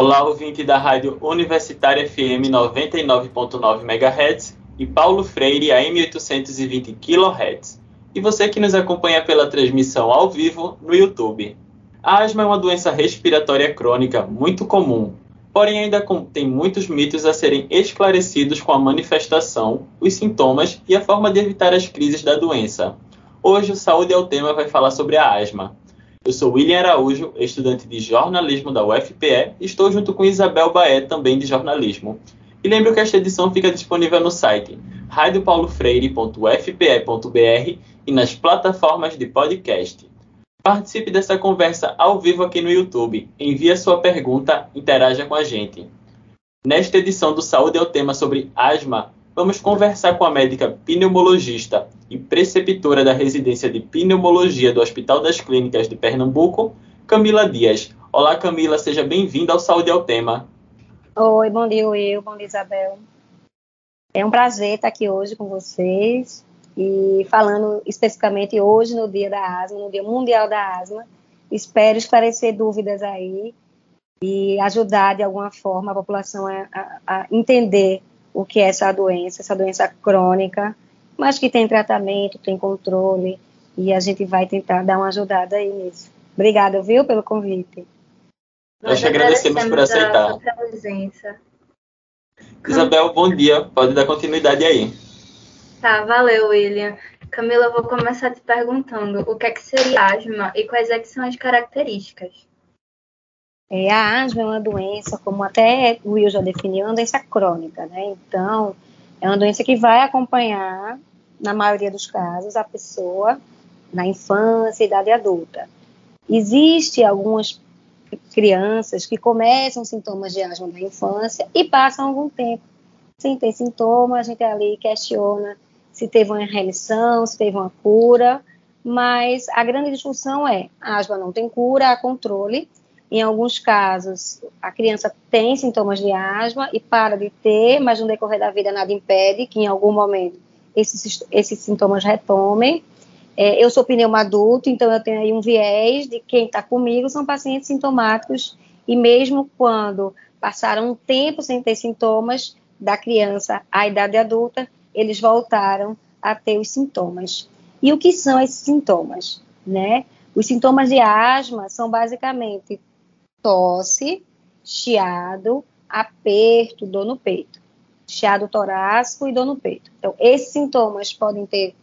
Olá, ouvinte da Rádio Universitária FM 99.9 MHz e Paulo Freire AM 820 kHz. E você que nos acompanha pela transmissão ao vivo no YouTube. A asma é uma doença respiratória crônica muito comum, porém ainda tem muitos mitos a serem esclarecidos com a manifestação, os sintomas e a forma de evitar as crises da doença. Hoje o Saúde é o Tema vai falar sobre a asma. Eu sou William Araújo, estudante de jornalismo da UFPE, e estou junto com Isabel Baé, também de jornalismo. E lembro que esta edição fica disponível no site radiopaulofreire.ufpe.br e nas plataformas de podcast. Participe dessa conversa ao vivo aqui no YouTube. Envie a sua pergunta, interaja com a gente. Nesta edição do Saúde é o tema sobre asma, vamos conversar com a médica pneumologista e preceptora da residência de pneumologia do Hospital das Clínicas de Pernambuco, Camila Dias. Olá, Camila, seja bem-vinda ao Saúde ao Tema. Oi, bom dia, Will, bom dia, Isabel. É um prazer estar aqui hoje com vocês e falando especificamente hoje no Dia da Asma, no Dia Mundial da Asma. Espero esclarecer dúvidas aí e ajudar de alguma forma a população a, a, a entender o que é essa doença, essa doença crônica, mas que tem tratamento, tem controle, e a gente vai tentar dar uma ajudada aí nisso. Obrigada, viu, pelo convite. Nós agradecemos, agradecemos por aceitar. A presença. Isabel, bom dia. Pode dar continuidade aí. Tá, valeu, William. Camila, eu vou começar te perguntando o que é que seria asma e quais é que são as características. É, a asma é uma doença, como até o Will já definiu, é uma doença crônica, né? Então, é uma doença que vai acompanhar, na maioria dos casos, a pessoa na infância idade adulta. Existem algumas crianças que começam sintomas de asma na infância e passam algum tempo sem ter sintomas, a gente ali questiona se teve uma remissão, se teve uma cura, mas a grande discussão é, a asma não tem cura, há controle, em alguns casos, a criança tem sintomas de asma e para de ter, mas no decorrer da vida nada impede que em algum momento esses, esses sintomas retomem. É, eu sou pneuma adulto, então eu tenho aí um viés de quem está comigo são pacientes sintomáticos e mesmo quando passaram um tempo sem ter sintomas da criança à idade adulta, eles voltaram a ter os sintomas. E o que são esses sintomas? Né? Os sintomas de asma são basicamente tosse, chiado, aperto, dor no peito. Chiado torácico e dor no peito. Então, esses sintomas podem ter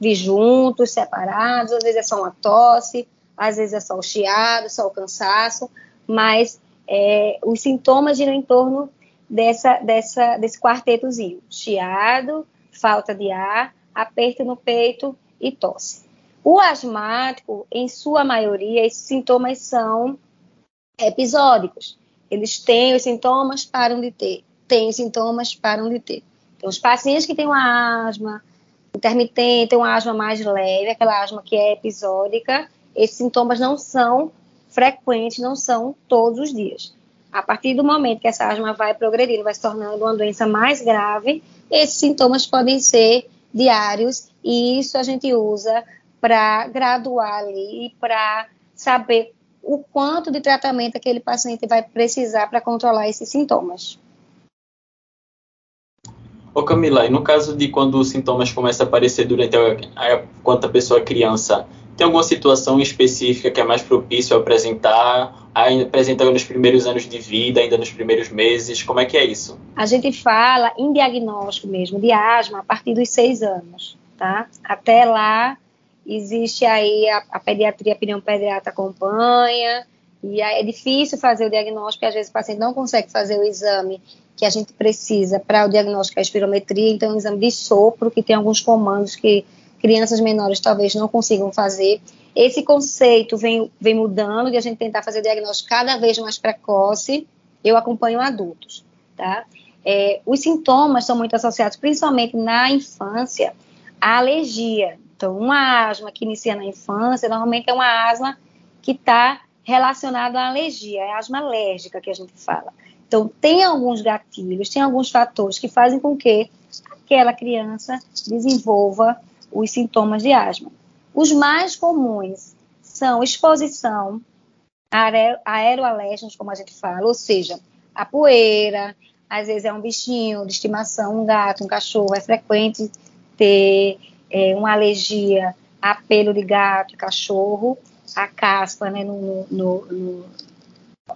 vir juntos, separados, às vezes é só uma tosse, às vezes é só o chiado, só o cansaço, mas é, os sintomas giram em torno dessa, dessa, desse quartetozinho: chiado, falta de ar, aperto no peito e tosse. O asmático, em sua maioria, esses sintomas são episódicos. Eles têm os sintomas, param de ter. Têm sintomas, param de ter. Então, os pacientes que têm uma asma intermitente, uma asma mais leve, aquela asma que é episódica, esses sintomas não são frequentes, não são todos os dias. A partir do momento que essa asma vai progredindo, vai se tornando uma doença mais grave, esses sintomas podem ser diários e isso a gente usa para graduar ali, para saber o quanto de tratamento aquele paciente vai precisar para controlar esses sintomas. Ô Camila, e no caso de quando os sintomas começam a aparecer durante a, a, quando a pessoa é criança, tem alguma situação específica que é mais propício a apresentar, a apresentar nos primeiros anos de vida, ainda nos primeiros meses? Como é que é isso? A gente fala em diagnóstico mesmo de asma a partir dos seis anos, tá? Até lá existe aí a, a pediatria, a pneumopediatra acompanha, e é difícil fazer o diagnóstico, porque às vezes o paciente não consegue fazer o exame que a gente precisa para o diagnóstico da espirometria, então é um exame de sopro, que tem alguns comandos que crianças menores talvez não consigam fazer. Esse conceito vem, vem mudando de a gente tentar fazer o diagnóstico cada vez mais precoce. Eu acompanho adultos, tá? É, os sintomas são muito associados, principalmente na infância, à alergia. Então, uma asma que inicia na infância, normalmente é uma asma que está relacionada à alergia, é a asma alérgica que a gente fala. Então, tem alguns gatilhos, tem alguns fatores que fazem com que aquela criança desenvolva os sintomas de asma. Os mais comuns são exposição aeroalérgenos, como a gente fala, ou seja, a poeira, às vezes é um bichinho de estimação, um gato, um cachorro, é frequente ter é, uma alergia a pelo de gato e cachorro, a caspa, né, no, no, no,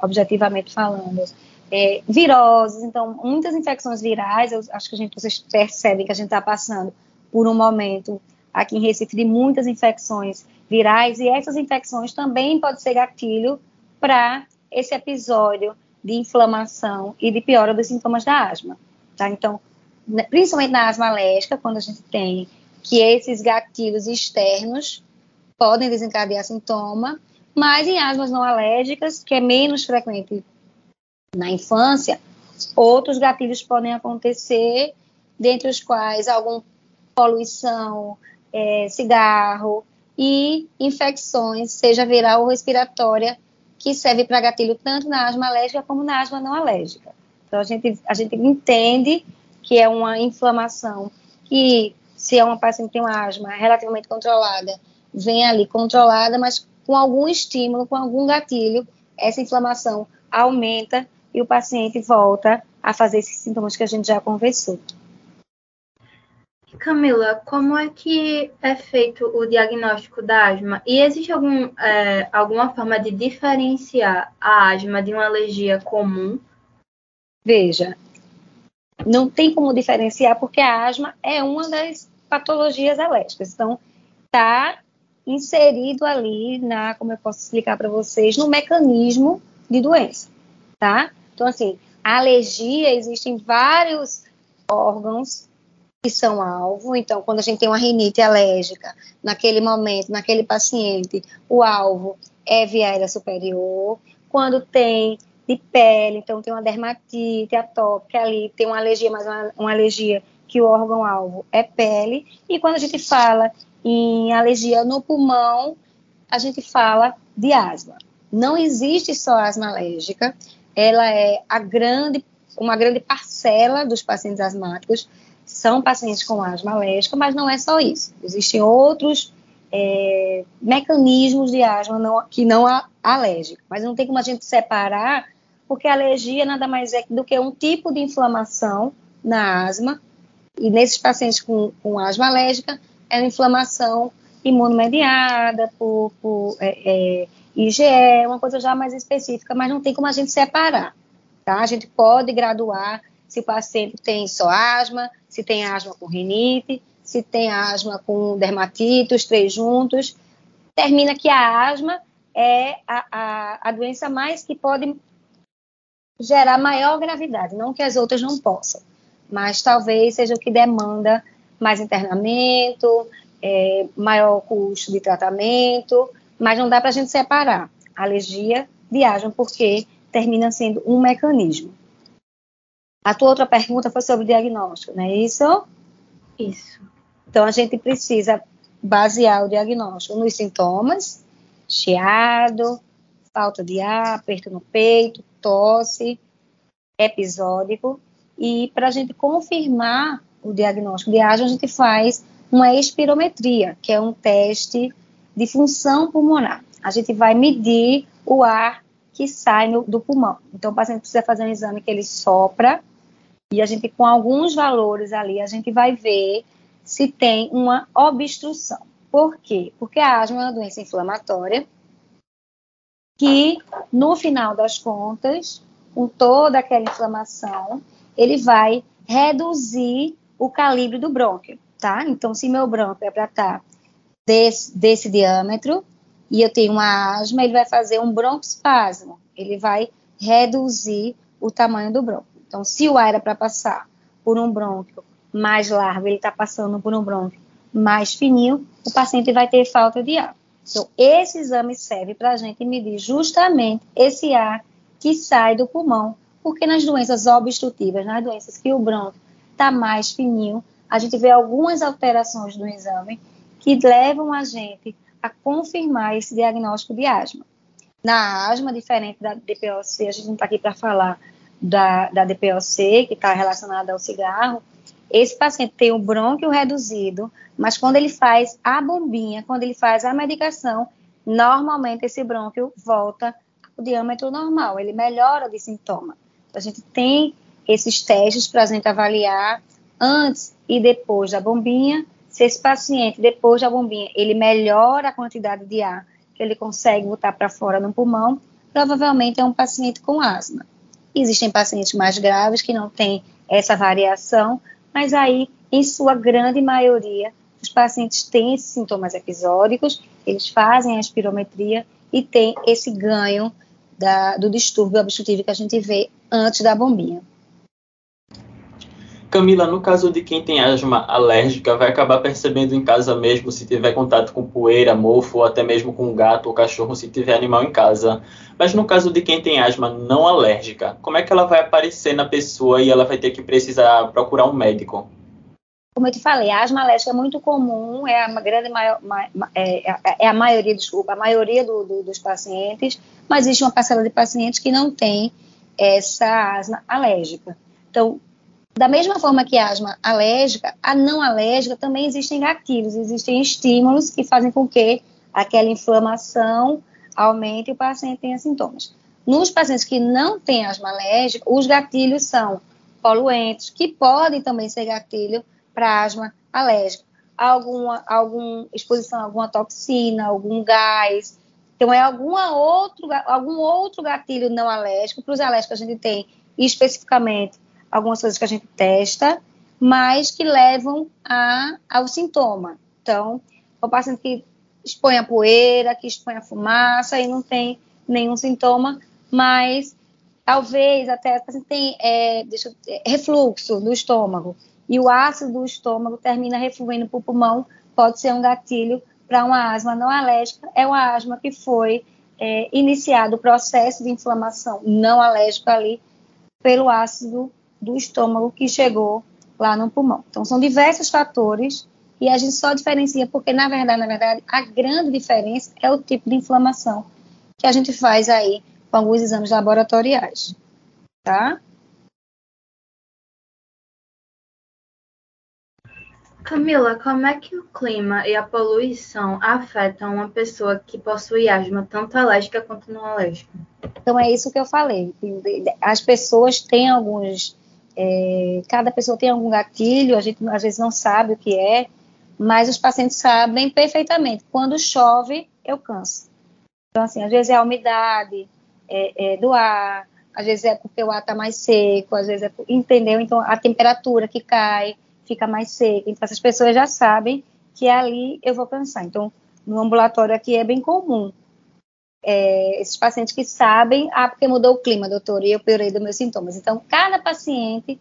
objetivamente falando, é, viroses, então muitas infecções virais, eu acho que a gente, vocês percebem que a gente está passando por um momento aqui em Recife de muitas infecções virais, e essas infecções também podem ser gatilho para esse episódio de inflamação e de piora dos sintomas da asma. Tá? Então, né, principalmente na asma alérgica, quando a gente tem que esses gatilhos externos podem desencadear sintoma, mas em asmas não alérgicas, que é menos frequente na infância, outros gatilhos podem acontecer, dentre os quais alguma poluição, é, cigarro e infecções, seja viral ou respiratória, que serve para gatilho tanto na asma alérgica como na asma não alérgica. Então, a gente, a gente entende que é uma inflamação que, se é uma paciente que tem uma asma relativamente controlada, vem ali controlada, mas com algum estímulo, com algum gatilho, essa inflamação aumenta e o paciente volta a fazer esses sintomas que a gente já conversou. Camila, como é que é feito o diagnóstico da asma? E existe algum, é, alguma forma de diferenciar a asma de uma alergia comum? Veja, não tem como diferenciar porque a asma é uma das patologias alérgicas. Então, está inserido ali na, como eu posso explicar para vocês, no mecanismo de doença, tá? Então, assim, a alergia existem vários órgãos que são alvo. Então, quando a gente tem uma rinite alérgica, naquele momento, naquele paciente, o alvo é via aérea superior. Quando tem de pele, então tem uma dermatite atópica ali, tem uma alergia, mas uma, uma alergia que o órgão-alvo é pele. E quando a gente fala em alergia no pulmão, a gente fala de asma. Não existe só asma alérgica, ela é a grande, uma grande parcela dos pacientes asmáticos. São pacientes com asma alérgica, mas não é só isso. Existem outros é, mecanismos de asma não, que não é alérgico, mas não tem como a gente separar, porque a alergia nada mais é do que um tipo de inflamação na asma, e nesses pacientes com, com asma alérgica, é uma inflamação imunomediada por, por é, é, IgE, uma coisa já mais específica, mas não tem como a gente separar, tá? A gente pode graduar se o paciente tem só asma, se tem asma com rinite, se tem asma com dermatite, os três juntos. Termina que a asma é a, a, a doença mais que pode gerar maior gravidade, não que as outras não possam, mas talvez seja o que demanda mais internamento, é, maior custo de tratamento, mas não dá para a gente separar alergia de asma, porque termina sendo um mecanismo. A tua outra pergunta foi sobre diagnóstico, não é isso? Isso. Então, a gente precisa basear o diagnóstico nos sintomas, chiado, falta de ar, aperto no peito, tosse, episódico, e para a gente confirmar o diagnóstico de asma, a gente faz uma espirometria, que é um teste de função pulmonar. A gente vai medir o ar que sai no, do pulmão. Então, o paciente precisa fazer um exame que ele sopra e a gente, com alguns valores ali, a gente vai ver se tem uma obstrução. Por quê? Porque a asma é uma doença inflamatória que, no final das contas, com toda aquela inflamação, ele vai reduzir o calibre do brônquio, tá? Então, se meu brônquio é para estar tá desse, desse diâmetro e eu tenho uma asma, ele vai fazer um broncoespasmo, ele vai reduzir o tamanho do brônquio. Então, se o ar era para passar por um brônquio mais largo, ele está passando por um brônquio mais fininho, o paciente vai ter falta de ar. Então, esse exame serve para a gente medir justamente esse ar que sai do pulmão, porque nas doenças obstrutivas, nas doenças que o brônquio está mais fininho, a gente vê algumas alterações no exame que levam a gente a confirmar esse diagnóstico de asma. Na asma, diferente da DPOC, a gente não está aqui para falar da, da DPOC, que está relacionada ao cigarro, esse paciente tem o brônquio reduzido, mas quando ele faz a bombinha, quando ele faz a medicação, normalmente esse brônquio volta alérgico diâmetro normal, ele melhora de sintoma. Então, a gente tem esses testes para a gente avaliar antes e depois da bombinha, se esse paciente, depois da bombinha, ele melhora a quantidade de ar que ele consegue botar para fora no pulmão, provavelmente é um paciente com asma. Existem pacientes mais graves que não têm essa variação, mas aí, em sua grande maioria, os pacientes têm esses sintomas episódicos, eles fazem a espirometria e têm esse ganho da, do distúrbio obstrutivo que a gente vê antes da bombinha. Camila, no caso de quem tem asma alérgica, vai acabar percebendo em casa mesmo se tiver contato com poeira, mofo, ou até mesmo com gato ou cachorro se tiver animal em casa. Mas no caso de quem tem asma não alérgica, como é que ela vai aparecer na pessoa e ela vai ter que precisar procurar um médico? Como eu te falei, a asma alérgica é muito comum, é a grande maior, é, é, é a maioria, desculpa, a maioria do, do, dos pacientes, mas existe uma parcela de pacientes que não tem essa asma alérgica. Então, da mesma forma que asma alérgica, a não alérgica também existem gatilhos, existem estímulos que fazem com que aquela inflamação aumente e o paciente tenha sintomas. Nos pacientes que não têm asma alérgica, os gatilhos são poluentes, que podem também ser gatilho para asma alérgica. Alguma, alguma exposição a alguma toxina, algum gás. Então, é alguma outro, algum outro gatilho não alérgico. Para os alérgicos, a gente tem especificamente algumas coisas que a gente testa, mas que levam a, ao sintoma. Então, o paciente que expõe a poeira, que expõe a fumaça e não tem nenhum sintoma, mas talvez até o paciente tem é, deixa, refluxo do estômago e o ácido do estômago termina refluindo para o pulmão, pode ser um gatilho para uma asma não alérgica. É uma asma que foi é, iniciado o processo de inflamação não alérgica ali pelo ácido do estômago que chegou lá no pulmão. Então, são diversos fatores e a gente só diferencia porque, na verdade, na verdade, a grande diferença é o tipo de inflamação que a gente faz aí com alguns exames laboratoriais, tá? Camila, como é que o clima e a poluição afetam uma pessoa que possui asma, tanto alérgica quanto não alérgica? Então, é isso que eu falei. As pessoas têm alguns é, cada pessoa tem algum gatilho, a gente às vezes não sabe o que é, mas os pacientes sabem perfeitamente. Quando chove, eu canso. Então, assim, às vezes é a umidade é, é, do ar, às vezes é porque o ar está mais seco, às vezes é. Entendeu? Então, a temperatura que cai fica mais seca. Então, essas pessoas já sabem que ali eu vou cansar. Então, no ambulatório aqui é bem comum é, esses pacientes que sabem, ah, porque mudou o clima, doutor, e eu piorei dos meus sintomas. Então, cada paciente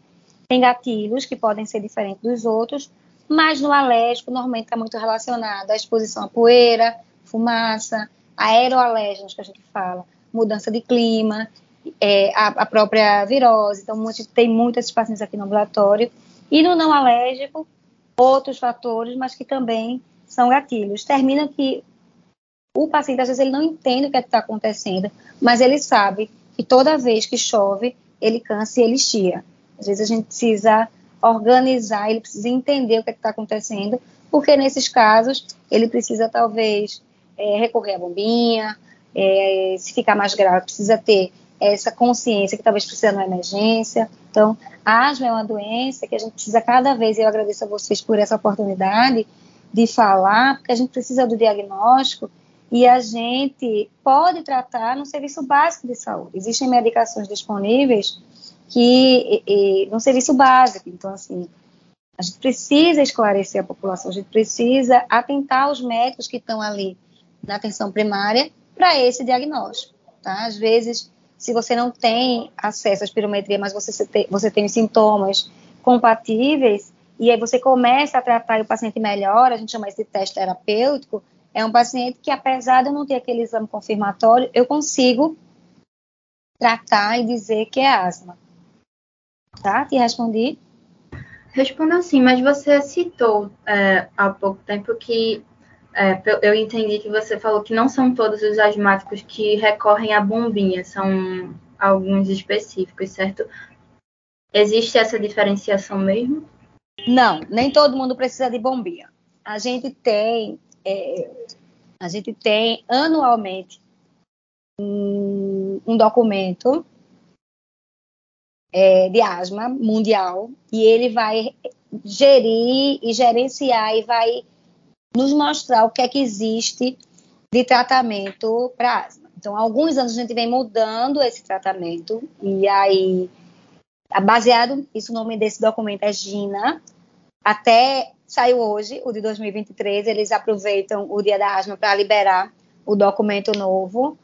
tem gatilhos que podem ser diferentes dos outros, mas no alérgico, normalmente está muito relacionado à exposição à poeira, fumaça, aeroalérgenos, que a gente fala, mudança de clima, é, a, a, própria virose. Então, muito, tem muitos pacientes aqui no ambulatório. E no não alérgico, outros fatores, mas que também são gatilhos. Termina que o paciente, às vezes, ele não entende o que é está acontecendo, mas ele sabe que toda vez que chove, ele cansa e ele chia. Às vezes, a gente precisa organizar, ele precisa entender o que é está acontecendo, porque nesses casos, ele precisa, talvez, é, recorrer à bombinha, é, se ficar mais grave, precisa ter essa consciência que talvez precisa de uma emergência. Então, asma é uma doença que a gente precisa cada vez, e eu agradeço a vocês por essa oportunidade de falar, porque a gente precisa do diagnóstico e a gente pode tratar no serviço básico de saúde. Existem medicações disponíveis que e, no serviço básico. Então, assim, a gente precisa esclarecer a população, a gente precisa atentar os médicos que estão ali na atenção primária para esse diagnóstico. Tá? Às vezes, se você não tem acesso à espirometria, mas você tem, você tem sintomas compatíveis, e aí você começa a tratar e o paciente melhora, a gente chama isso de teste terapêutico, é um paciente que, apesar de eu não ter aquele exame confirmatório, eu consigo tratar e dizer que é asma. Tá? Te respondi? Respondo sim, mas você citou é, há pouco tempo que é, eu entendi que você falou que não são todos os asmáticos que recorrem à bombinha, são alguns específicos, certo? Existe essa diferenciação mesmo? Não, nem todo mundo precisa de bombinha. A gente tem é, a gente tem anualmente um, um, um documento é, de asma mundial e ele vai gerir e gerenciar e vai nos mostrar o que é que existe de tratamento para asma. Então, há alguns anos a gente vem mudando esse tratamento e aí, baseado, isso o nome desse documento é GINA, até saiu hoje, o de 2023, eles aproveitam o dia da asma para liberar o documento novo,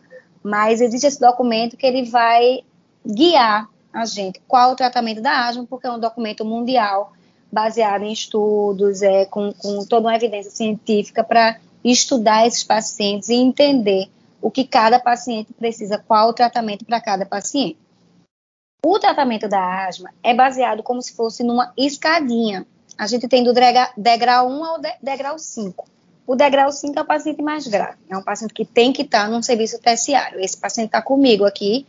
mas existe esse documento que ele vai guiar a gente qual o tratamento da asma, porque é um documento mundial baseado em estudos, é, com, com toda uma evidência científica para estudar esses pacientes e entender o que cada paciente precisa, qual o tratamento para cada paciente. O tratamento da asma é baseado como se fosse numa escadinha. A gente tem do degrau 1 ao degrau 5. O degrau 5 é o paciente mais grave. É um paciente que tem que estar num serviço terciário. Esse paciente está comigo aqui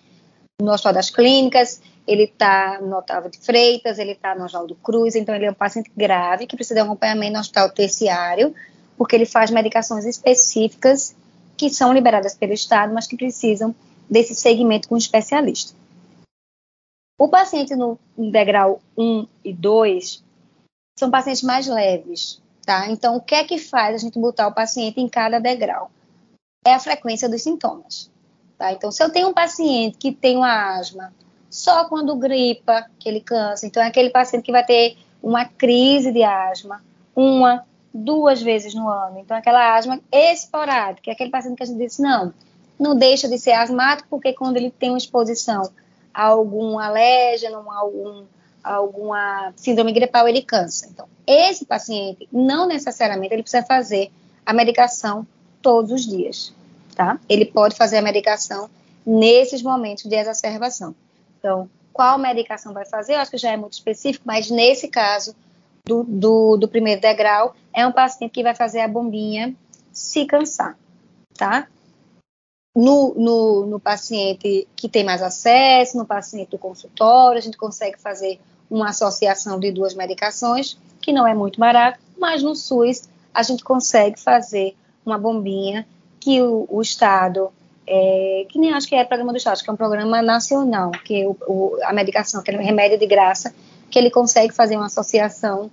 no Hospital das Clínicas, ele está no Otávio de Freitas, ele está no Oswaldo Cruz, então ele é um paciente grave que precisa de acompanhamento no hospital terciário, porque ele faz medicações específicas que são liberadas pelo Estado, mas que precisam desse segmento com especialista. O paciente no degrau 1 e 2 são pacientes mais leves, tá? Então, o que é que faz a gente botar o paciente em cada degrau? É a frequência dos sintomas, tá? Então, se eu tenho um paciente que tem uma asma só quando gripa, que ele cansa, então é aquele paciente que vai ter uma crise de asma, uma, duas vezes no ano. Então, aquela asma esporádica, é aquele paciente que a gente diz, não, não deixa de ser asmático, porque quando ele tem uma exposição a algum alérgeno, a algum alguma síndrome gripal, ele cansa. Então, esse paciente, não necessariamente ele precisa fazer a medicação todos os dias, tá? Ele pode fazer a medicação nesses momentos de exacerbação. Então, qual medicação vai fazer? Eu acho que já é muito específico, mas nesse caso do, do, do primeiro degrau, é um paciente que vai fazer a bombinha se cansar, tá? No, no, no, paciente que tem mais acesso, no paciente do consultório, a gente consegue fazer uma associação de duas medicações, que não é muito barato, mas no SUS a gente consegue fazer uma bombinha que o, o Estado, é, que nem acho que é programa do Estado, acho que é um programa nacional, que o, o, a medicação, que é um remédio de graça, que ele consegue fazer uma associação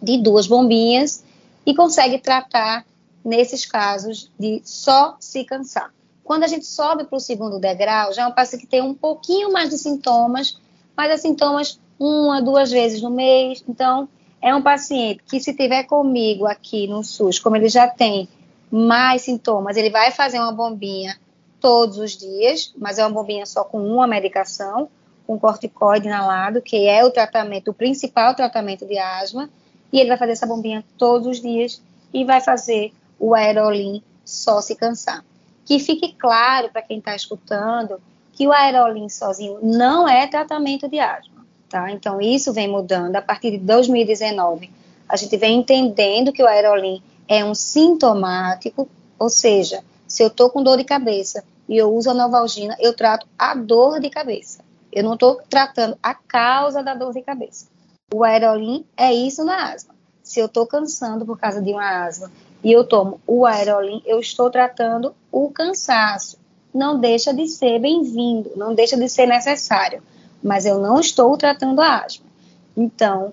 de duas bombinhas e consegue tratar nesses casos de só se cansar. Quando a gente sobe para o segundo degrau, já é um paciente que tem um pouquinho mais de sintomas, mas é sintomas uma, duas vezes no mês. Então, é um paciente que, se tiver comigo aqui no SUS, como ele já tem mais sintomas, ele vai fazer uma bombinha todos os dias, mas é uma bombinha só com uma medicação, com corticoide inalado, que é o tratamento, o principal tratamento de asma, e ele vai fazer essa bombinha todos os dias e vai fazer o aerolim só se cansar. Que fique claro para quem está escutando que o aerolim sozinho não é tratamento de asma tá? Então, isso vem mudando. A partir de 2019, a gente vem entendendo que o aerolim é um sintomático, ou seja, se eu estou com dor de cabeça e eu uso a novalgina, eu trato a dor de cabeça. Eu não estou tratando a causa da dor de cabeça. O aerolim é isso na asma. Se eu estou cansando por causa de uma asma e eu tomo o aerolim, eu estou tratando o cansaço. Não deixa de ser bem-vindo, não deixa de ser necessário mas eu não estou tratando a asma. Então,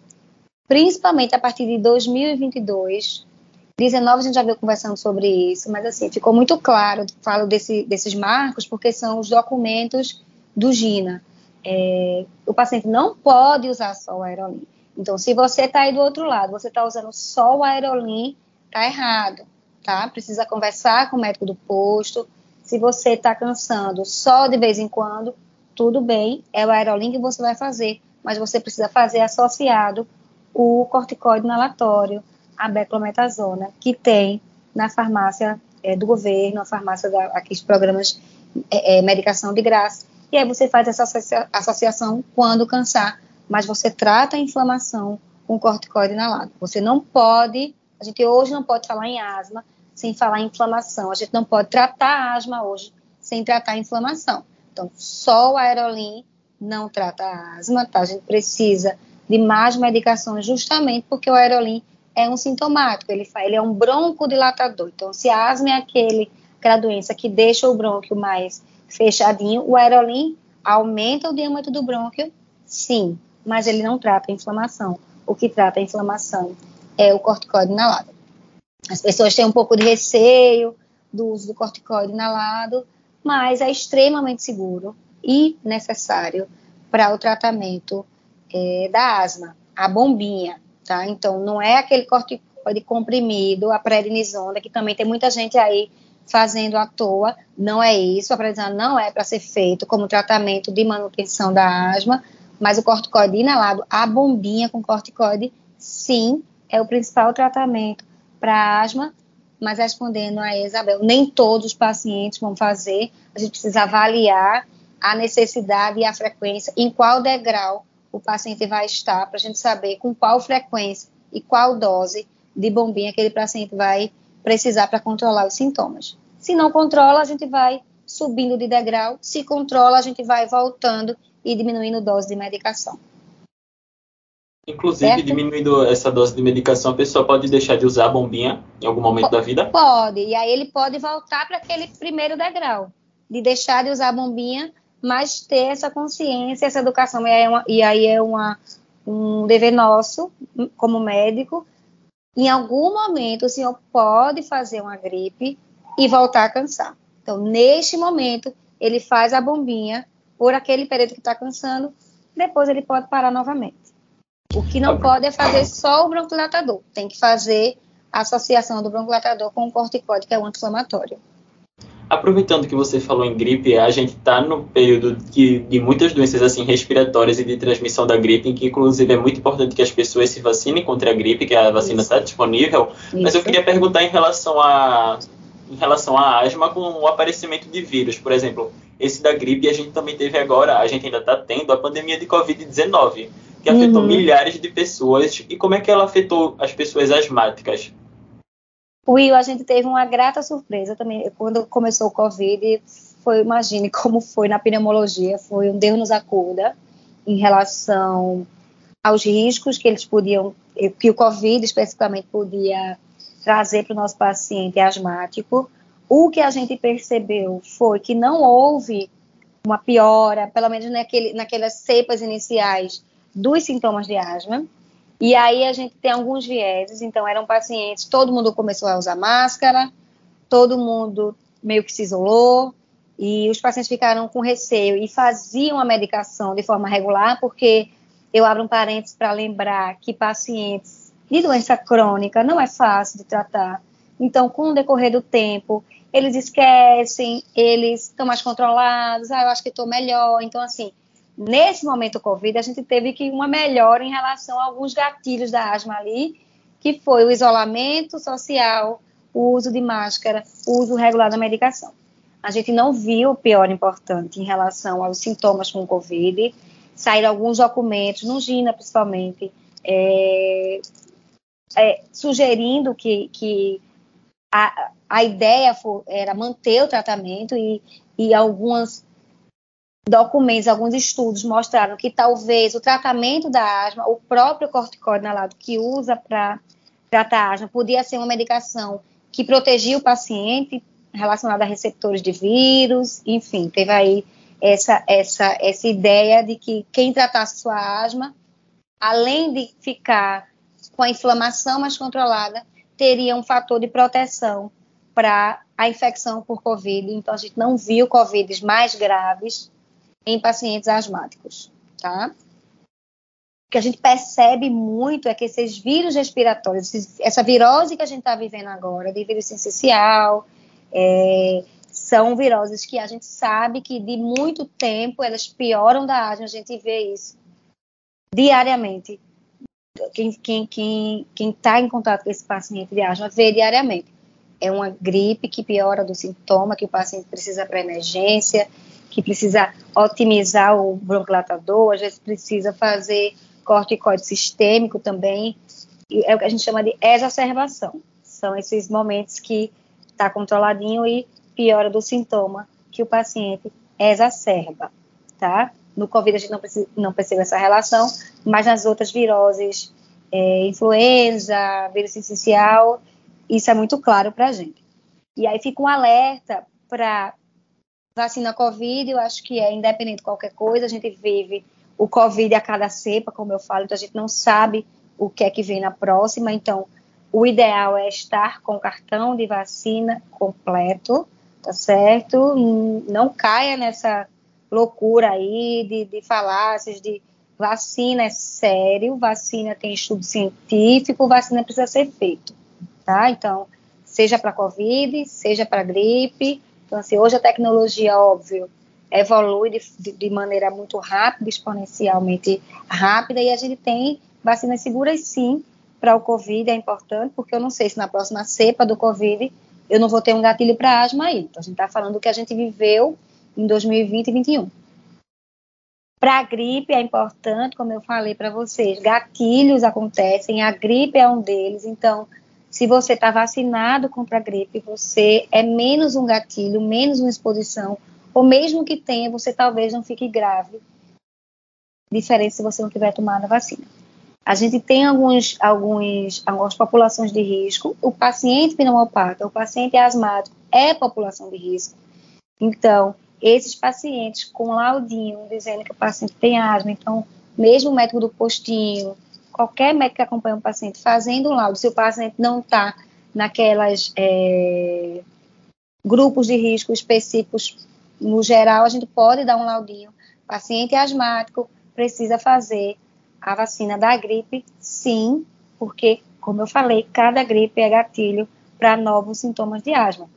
principalmente a partir de 2022, 19 a gente já veio conversando sobre isso, mas assim, ficou muito claro, falo desse, desses marcos, porque são os documentos do GINA. É, o paciente não pode usar só o aerolim. Então, se você está aí do outro lado, você está usando só o aerolim, está errado, tá? Precisa conversar com o médico do posto. Se você está cansando só de vez em quando, tudo bem, é o aerolim que você vai fazer, mas você precisa fazer associado o corticoide inalatório, a beclometasona, que tem na farmácia é, do governo, a farmácia da, aqui os programas é, é, medicação de graça, e aí você faz essa associa associação quando cansar, mas você trata a inflamação com corticoide inalado. Você não pode, a gente hoje não pode falar em asma sem falar em inflamação, a gente não pode tratar asma hoje sem tratar a inflamação. Então, só o aerolim não trata a asma, tá? A gente precisa de mais medicações justamente porque o aerolim é um sintomático, ele, ele é um broncodilatador. Então, se a asma é aquele, aquela doença que deixa o brônquio mais fechadinho. O aerolim aumenta o diâmetro do brônquio, sim, mas ele não trata a inflamação. O que trata a inflamação é o corticoide inalado. As pessoas têm um pouco de receio do uso do corticoide inalado, mas é extremamente seguro e necessário para o tratamento é, da asma, a bombinha, tá? Então, não é aquele corticoide comprimido, a prednisona, que também tem muita gente aí fazendo à toa, não é isso, a prednisona não é para ser feito como tratamento de manutenção da asma, mas o corticoide inalado, a bombinha com corticoide, sim, é o principal tratamento para asma, mas respondendo a Isabel, nem todos os pacientes vão fazer, a gente precisa avaliar a necessidade e a frequência, em qual degrau o paciente vai estar, para a gente saber com qual frequência e qual dose de bombinha aquele paciente vai precisar para controlar os sintomas. Se não controla, a gente vai subindo de degrau, se controla, a gente vai voltando e diminuindo dose de medicação. Inclusive, certo? diminuindo essa dose de medicação, a pessoa pode deixar de usar a bombinha em algum momento da vida? Pode, e aí ele pode voltar para aquele primeiro degrau, de deixar de usar a bombinha, mas ter essa consciência, essa educação. E aí é, uma, e aí é uma, um dever nosso, como médico. Em algum momento, o senhor pode fazer uma gripe e voltar a cansar. Então, neste momento, ele faz a bombinha por aquele período que está cansando, depois ele pode parar novamente. O que não pode é fazer só o bronquilatador, tem que fazer a associação do bronquilatador com o corticóide, que é o anti-inflamatório. Aproveitando que você falou em gripe, a gente está no período de, de, muitas doenças assim respiratórias e de transmissão da gripe, em que inclusive é muito importante que as pessoas se vacinem contra a gripe, que a vacina está disponível. Isso. Mas eu queria perguntar em relação a em relação à asma com o aparecimento de vírus, por exemplo, esse da gripe a gente também teve agora, a gente ainda está tendo a pandemia de Covid-19 que afetou uhum. milhares de pessoas. E como é que ela afetou as pessoas asmáticas? Will, a gente teve uma grata surpresa também. Quando começou o Covid, foi, imagine como foi na pneumologia, foi um Deus nos acuda em relação aos riscos que eles podiam, que o Covid especificamente podia trazer para o nosso paciente asmático. O que a gente percebeu foi que não houve uma piora, pelo menos naquele, naquelas cepas iniciais dos sintomas de asma. E aí a gente tem alguns vieses, então eram pacientes, todo mundo começou a usar máscara, todo mundo meio que se isolou, e os pacientes ficaram com receio e faziam a medicação de forma regular, porque eu abro um parênteses para lembrar que pacientes de doença crônica não é fácil de tratar. Então, com o decorrer do tempo, eles esquecem, eles estão mais controlados, ah, eu acho que estou melhor. Então, assim, Nesse momento Covid, a gente teve que uma melhora em relação a alguns gatilhos da asma ali, que foi o isolamento social, o uso de máscara, o uso regular da medicação. A gente não viu o pior importante em relação aos sintomas com Covid. Saíram alguns documentos, no GINA principalmente, é, é, sugerindo que, que a, a ideia for, era manter o tratamento e, e algumas documentos, alguns estudos mostraram que talvez o tratamento da asma, o próprio corticoide inalado que usa para tratar a asma, podia ser uma medicação que protegia o paciente relacionada a receptores de vírus, enfim, teve aí essa, essa, essa ideia de que quem tratasse sua asma, além de ficar com a inflamação mais controlada, teria um fator de proteção para a infecção por Covid. Então, a gente não viu Covid mais graves em pacientes asmáticos, tá? O que a gente percebe muito é que esses vírus respiratórios, essa virose que a gente está vivendo agora, de vírus essencial, é, são viroses que a gente sabe que de muito tempo elas pioram da asma, a gente vê isso diariamente. Quem está quem, quem, quem tá em contato com esse paciente de asma vê diariamente. É uma gripe que piora do sintoma, que o paciente precisa para emergência, que precisa otimizar o bronquilatador, às vezes precisa fazer corticoide sistêmico também, é o que a gente chama de exacerbação. São esses momentos que está controladinho e piora do sintoma que o paciente exacerba, tá? No COVID a gente não, precisa, não percebe essa relação, mas nas outras viroses, é, influenza, vírus essencial, isso é muito claro para a gente. E aí fica um alerta para vacina Covid, eu acho que é independente de qualquer coisa, a gente vive o Covid a cada cepa, como eu falo, então a gente não sabe o que é que vem na próxima, então o ideal é estar com o cartão de vacina completo, tá certo? Não caia nessa loucura aí de, de falácias de vacina é sério, vacina tem estudo científico, vacina precisa ser feito, tá? Então, seja para Covid, seja para gripe. Então, assim, hoje a tecnologia, óbvio, evolui de, de, maneira muito rápida, exponencialmente rápida, e a gente tem vacinas seguras sim para o Covid, é importante, porque eu não sei se na próxima cepa do Covid eu não vou ter um gatilho para asma aí. Então, a gente está falando do que a gente viveu em 2020 e 2021. Para a gripe é importante, como eu falei para vocês, gatilhos acontecem, a gripe é um deles, então se você está vacinado contra a gripe, você é menos um gatilho, menos uma exposição, ou mesmo que tenha, você talvez não fique grave, diferente se você não tiver tomado a vacina. A gente tem alguns, alguns, algumas populações de risco. O paciente pneumopata, o paciente asmático é população de risco. Então, esses pacientes com laudinho dizendo que o paciente tem asma, então, mesmo o médico do postinho, qualquer médico que acompanha o paciente fazendo um laudo, se o paciente não está naquelas é, grupos de risco específicos, no geral, a gente pode dar um laudinho. Paciente asmático precisa fazer a vacina da gripe, sim, porque, como eu falei, cada gripe é gatilho para novos sintomas de asma.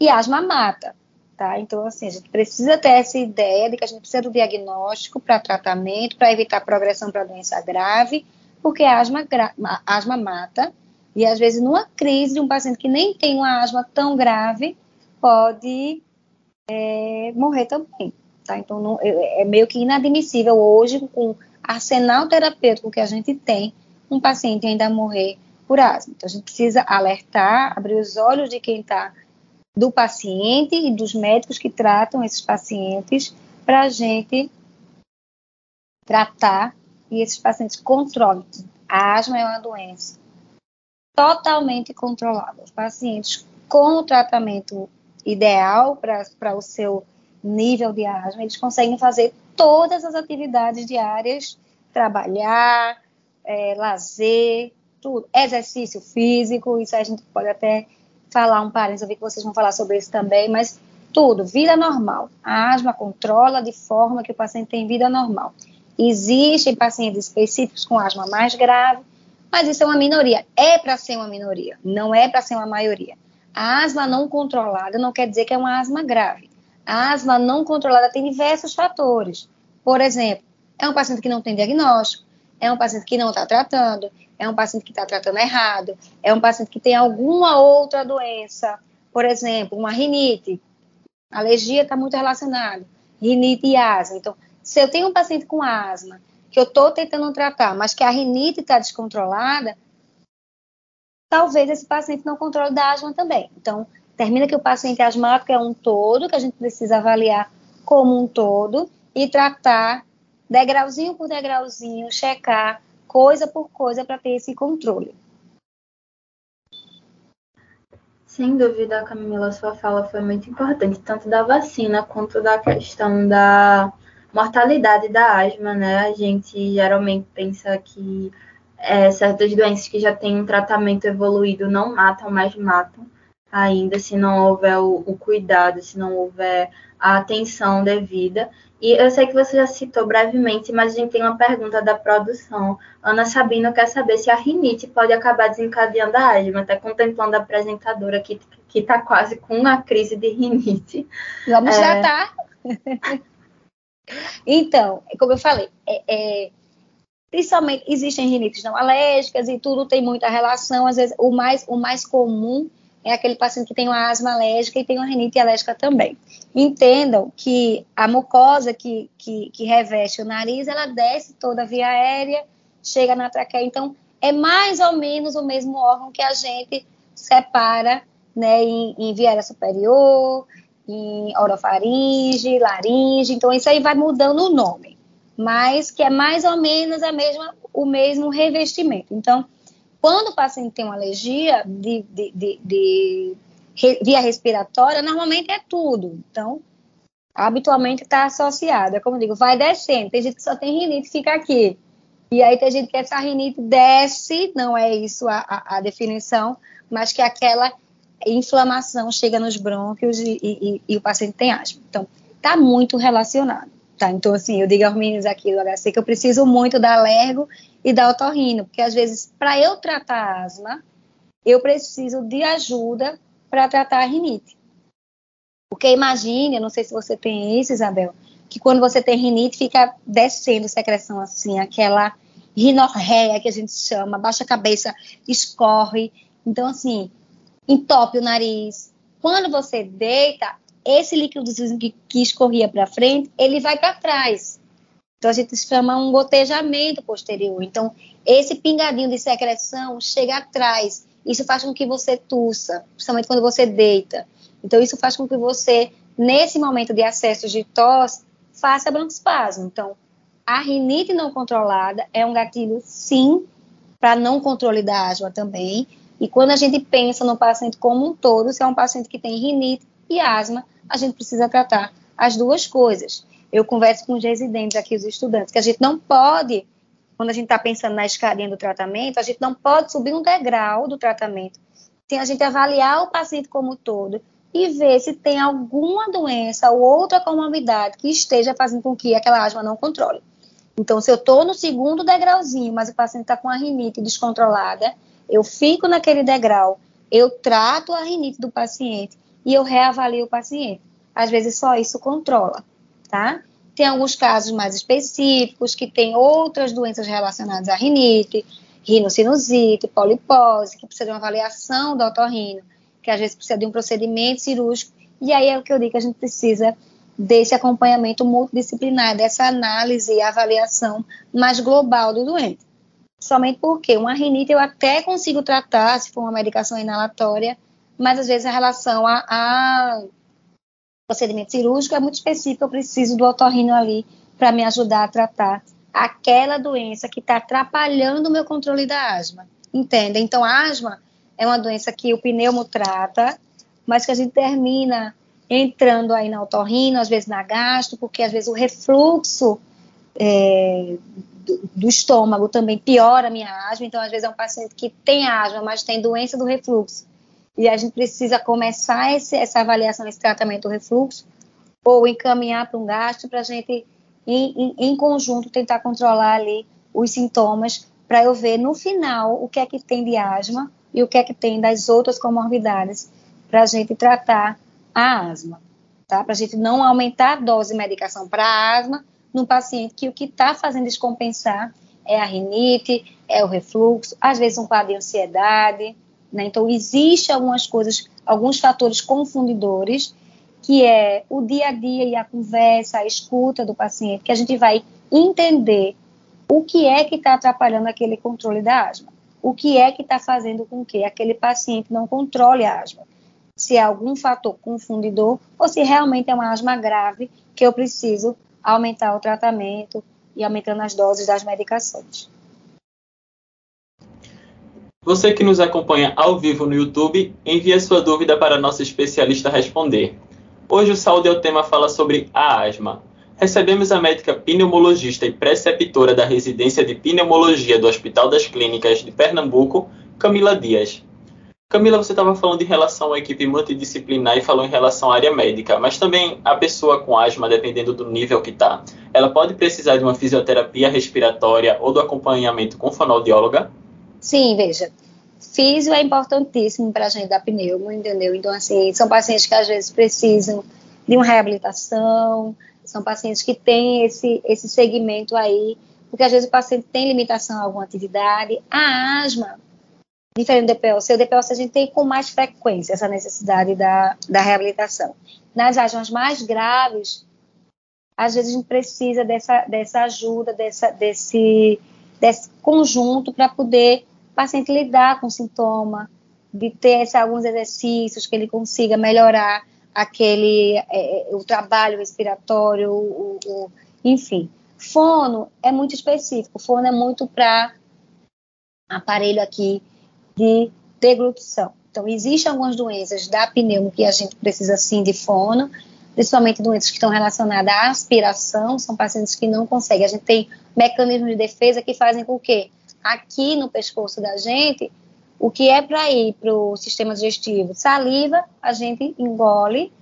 E asma mata. Tá? Então, assim, a gente precisa ter essa ideia de que a gente precisa do diagnóstico para tratamento, para evitar progressão para doença grave, porque a asma, a asma mata, e às vezes numa crise de um paciente que nem tem uma asma tão grave, pode é, morrer também. Tá? Então, não, é, é meio que inadmissível hoje, com arsenal terapêutico que a gente tem, um paciente ainda morrer por asma. Então, a gente precisa alertar, abrir os olhos de quem está do paciente e dos médicos que tratam esses pacientes para a gente tratar e esses pacientes controlem. A asma é uma doença totalmente controlada. Os pacientes com o tratamento ideal para o seu nível de asma, eles conseguem fazer todas as atividades diárias, trabalhar, é, lazer, tudo, exercício físico, isso a gente pode até falar um parênteses, eu vi que vocês vão falar sobre isso também, mas tudo, vida normal. A asma controla de forma que o paciente tem vida normal. Existem pacientes específicos com asma mais grave, mas isso é uma minoria. É para ser uma minoria, não é para ser uma maioria. A asma não controlada não quer dizer que é uma asma grave. A asma não controlada tem diversos fatores. Por exemplo, é um paciente que não tem diagnóstico, é um paciente que não está tratando, é um paciente que está tratando errado, é um paciente que tem alguma outra doença, por exemplo, uma rinite, alergia está muito relacionada, rinite e asma. Então, se eu tenho um paciente com asma, que eu estou tentando tratar, mas que a rinite está descontrolada, talvez esse paciente não controle da asma também. Então, termina que o paciente asmático é um todo, que a gente precisa avaliar como um todo e tratar degrauzinho por degrauzinho, checar coisa por coisa para ter esse controle. Sem dúvida, Camila, sua fala foi muito importante, tanto da vacina quanto da questão da mortalidade da asma, né? A gente geralmente pensa que é, certas doenças que já têm um tratamento evoluído não matam, mas matam ainda se não houver o, o cuidado, se não houver a atenção devida. E eu sei que você já citou brevemente, mas a gente tem uma pergunta da produção. Ana Sabino quer saber se a rinite pode acabar desencadeando a asma. Está contemplando a apresentadora que está quase com uma crise de rinite. Vamos é... tratar. então, como eu falei, é, é, principalmente existem rinites não alérgicas e tudo tem muita relação. Às vezes, o mais, o mais comum é aquele paciente que tem uma asma alérgica e tem uma rinite alérgica também. Entendam que a mucosa que, que, que reveste o nariz, ela desce toda a via aérea, chega na traqueia, então é mais ou menos o mesmo órgão que a gente separa né, em, em via aérea superior, em orofaringe, laringe, então isso aí vai mudando o nome, mas que é mais ou menos a mesma, o mesmo revestimento. Então, quando o paciente tem uma alergia de, de, de, de via respiratória, normalmente é tudo. Então, habitualmente está associada. Como eu digo, vai descendo. Tem gente que só tem rinite fica aqui. E aí tem gente que essa rinite desce, não é isso a, a, a definição, mas que aquela inflamação chega nos brônquios e, e, e, o paciente tem asma. Então, está muito relacionado. Tá? Então, assim, eu digo aos meninos aqui do HC que eu preciso muito da alergo e da otorrino, porque às vezes, para eu tratar asma, eu preciso de ajuda para tratar a rinite. Porque imagine, eu não sei se você tem isso, Isabel, que quando você tem rinite fica descendo secreção assim, aquela rinorreia que a gente chama, baixa a cabeça, escorre. Então, assim, entope o nariz. Quando você deita, esse líquido que, que escorria para frente, ele vai para trás. Então, a gente chama um gotejamento posterior. Então, esse pingadinho de secreção chega atrás. Isso faz com que você tussa, principalmente quando você deita. Então, isso faz com que você, nesse momento de acesso de tosse, faça broncoespasmo. Então, a rinite não controlada é um gatilho, sim, para não controle da asma também. E quando a gente pensa no paciente como um todo, se é um paciente que tem rinite e asma, a gente precisa tratar as duas coisas. Eu converso com os residentes aqui, os estudantes, que a gente não pode, quando a gente está pensando na escadinha do tratamento, a gente não pode subir um degrau do tratamento sem a gente avaliar o paciente como um todo e ver se tem alguma doença ou outra comorbidade que esteja fazendo com que aquela asma não controle. Então, se eu estou no segundo degrauzinho, mas o paciente está com a rinite descontrolada, eu fico naquele degrau, eu trato a rinite do paciente e eu reavalio o paciente. Às vezes só isso controla, tá? Tem alguns casos mais específicos que tem outras doenças relacionadas à rinite, rinocinusite, polipose, que precisa de uma avaliação do otorrino, que às vezes precisa de um procedimento cirúrgico, e aí é o que eu digo que a gente precisa desse acompanhamento multidisciplinar, dessa análise e avaliação mais global do doente. Somente porque uma rinite eu até consigo tratar se for uma medicação inalatória, mas às vezes a relação a, a procedimento cirúrgico é muito específico, eu preciso do otorrino ali para me ajudar a tratar aquela doença que está atrapalhando o meu controle da asma. Entende? Então, a asma é uma doença que o pneumo trata, mas que a gente termina entrando aí na otorrino, às vezes na gastro, porque às vezes o refluxo é, do, do, estômago também piora a minha asma. Então, às vezes é um paciente que tem asma, mas tem doença do refluxo. E a gente precisa começar esse, essa avaliação, esse tratamento do refluxo, ou encaminhar para um gastro para a gente, em, em, em conjunto, tentar controlar ali os sintomas, para eu ver no final o que é que tem de asma e o que é que tem das outras comorbidades, para a gente tratar a asma, tá? Para a gente não aumentar a dose de medicação para asma no paciente que o que está fazendo descompensar é a rinite, é o refluxo, às vezes um quadro de ansiedade, né? Então, existe algumas coisas, alguns fatores confundidores, que é o dia a dia e a conversa, a escuta do paciente, que a gente vai entender o que é que está atrapalhando aquele controle da asma, o que é que está fazendo com que aquele paciente não controle a asma se é algum fator confundidor ou se realmente é uma asma grave que eu preciso aumentar o tratamento e aumentando as doses das medicações. Você que nos acompanha ao vivo no YouTube, envie sua dúvida para nossa especialista responder. Hoje o Saúde é o tema fala sobre a asma. Recebemos a médica pneumologista e preceptora da residência de pneumologia do Hospital das Clínicas de Pernambuco, Camila Dias. Camila, você estava falando em relação à equipe multidisciplinar e falou em relação à área médica, mas também a pessoa com asma, dependendo do nível que está, ela pode precisar de uma fisioterapia respiratória ou do acompanhamento com fonoaudióloga? Sim, veja. Físio é importantíssimo para a gente dar pneumo, entendeu? Então, assim, são pacientes que às vezes precisam de uma reabilitação, são pacientes que têm esse, esse segmento aí, porque às vezes o paciente tem limitação a alguma atividade. A asma, diferente do DPOC. O DPOC a gente tem com mais frequência essa necessidade da, da reabilitação. Nas asmas mais graves, às vezes a gente precisa dessa, dessa ajuda, dessa, desse, desse conjunto para poder o paciente lidar com o sintoma, de ter esse, alguns exercícios que ele consiga melhorar aquele é, é o trabalho respiratório, o, o, enfim. Fono é muito específico, fono é muito para aparelho aqui de deglutição. Então, existem algumas doenças da pneumo que a gente precisa sim de fono, principalmente doenças que estão relacionadas à aspiração, são pacientes que não conseguem. A gente tem mecanismos de defesa que fazem com que aqui no pescoço da gente, o que é para ir para o sistema digestivo, saliva, a gente engole